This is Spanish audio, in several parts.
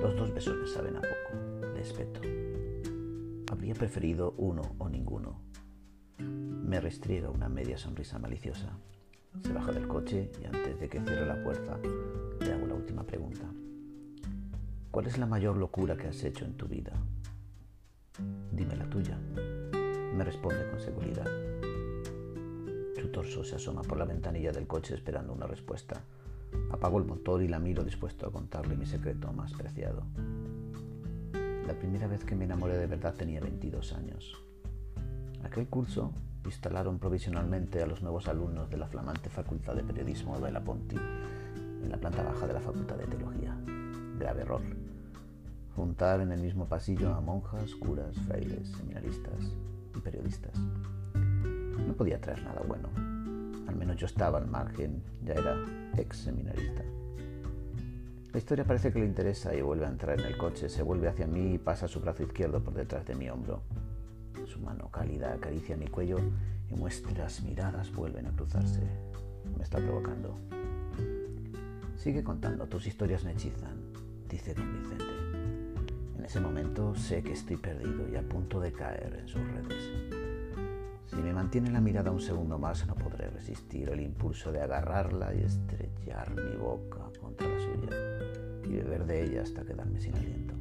Los dos besones saben a poco, le. Habría preferido uno o ninguno. Me restriega una media sonrisa maliciosa. Se baja del coche y antes de que cierre la puerta, le hago la última pregunta. ¿Cuál es la mayor locura que has hecho en tu vida? Dime la tuya. Me responde con seguridad. Su torso se asoma por la ventanilla del coche esperando una respuesta. Apago el motor y la miro dispuesto a contarle mi secreto más preciado. La primera vez que me enamoré de verdad tenía 22 años. Aquel curso instalaron provisionalmente a los nuevos alumnos de la flamante Facultad de Periodismo de la Ponti en la planta baja de la Facultad de Teología. Grave error. Juntar en el mismo pasillo a monjas, curas, frailes, seminaristas y periodistas. No podía traer nada bueno. Yo estaba al margen, ya era ex seminarista. La historia parece que le interesa y vuelve a entrar en el coche, se vuelve hacia mí y pasa su brazo izquierdo por detrás de mi hombro. Su mano cálida acaricia mi cuello y nuestras miradas vuelven a cruzarse. Me está provocando. Sigue contando, tus historias me hechizan, dice don Vicente. En ese momento sé que estoy perdido y a punto de caer en sus redes. Si me mantiene la mirada un segundo más, no podré resistir el impulso de agarrarla y estrechar mi boca contra la suya y beber de ella hasta quedarme sin aliento.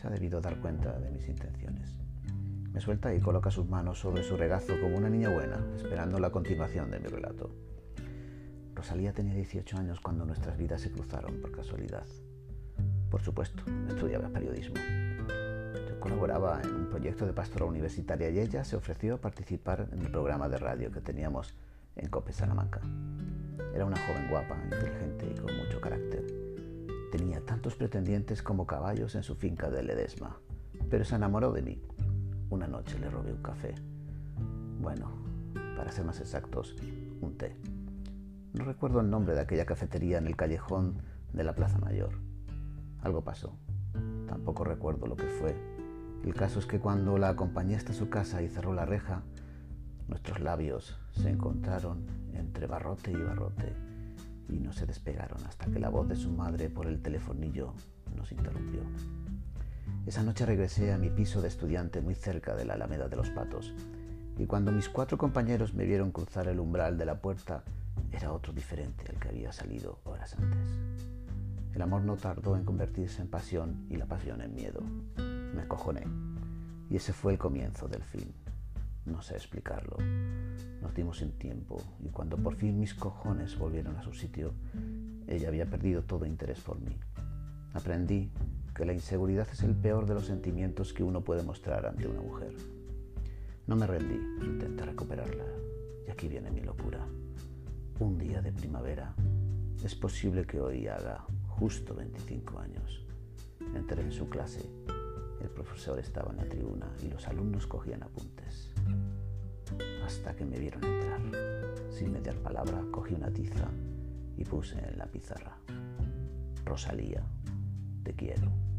Se ha debido dar cuenta de mis intenciones. Me suelta y coloca sus manos sobre su regazo como una niña buena, esperando la continuación de mi relato. Rosalía tenía 18 años cuando nuestras vidas se cruzaron por casualidad. Por supuesto, estudiaba periodismo colaboraba en un proyecto de pastora universitaria y ella se ofreció a participar en el programa de radio que teníamos en Cope Salamanca. Era una joven guapa, inteligente y con mucho carácter. Tenía tantos pretendientes como caballos en su finca de Ledesma, pero se enamoró de mí. Una noche le robé un café. Bueno, para ser más exactos, un té. No recuerdo el nombre de aquella cafetería en el callejón de la Plaza Mayor. Algo pasó. Tampoco recuerdo lo que fue el caso es que cuando la acompañé hasta su casa y cerró la reja, nuestros labios se encontraron entre barrote y barrote y no se despegaron hasta que la voz de su madre por el telefonillo nos interrumpió. Esa noche regresé a mi piso de estudiante muy cerca de la Alameda de los Patos y cuando mis cuatro compañeros me vieron cruzar el umbral de la puerta era otro diferente al que había salido horas antes. El amor no tardó en convertirse en pasión y la pasión en miedo me acojoné. Y ese fue el comienzo del fin. No sé explicarlo. Nos dimos sin tiempo y cuando por fin mis cojones volvieron a su sitio, ella había perdido todo interés por mí. Aprendí que la inseguridad es el peor de los sentimientos que uno puede mostrar ante una mujer. No me rendí, intenté recuperarla. Y aquí viene mi locura. Un día de primavera. Es posible que hoy haga justo 25 años. Entré en su clase el profesor estaba en la tribuna y los alumnos cogían apuntes. Hasta que me vieron entrar. Sin mediar palabra, cogí una tiza y puse en la pizarra. Rosalía, te quiero.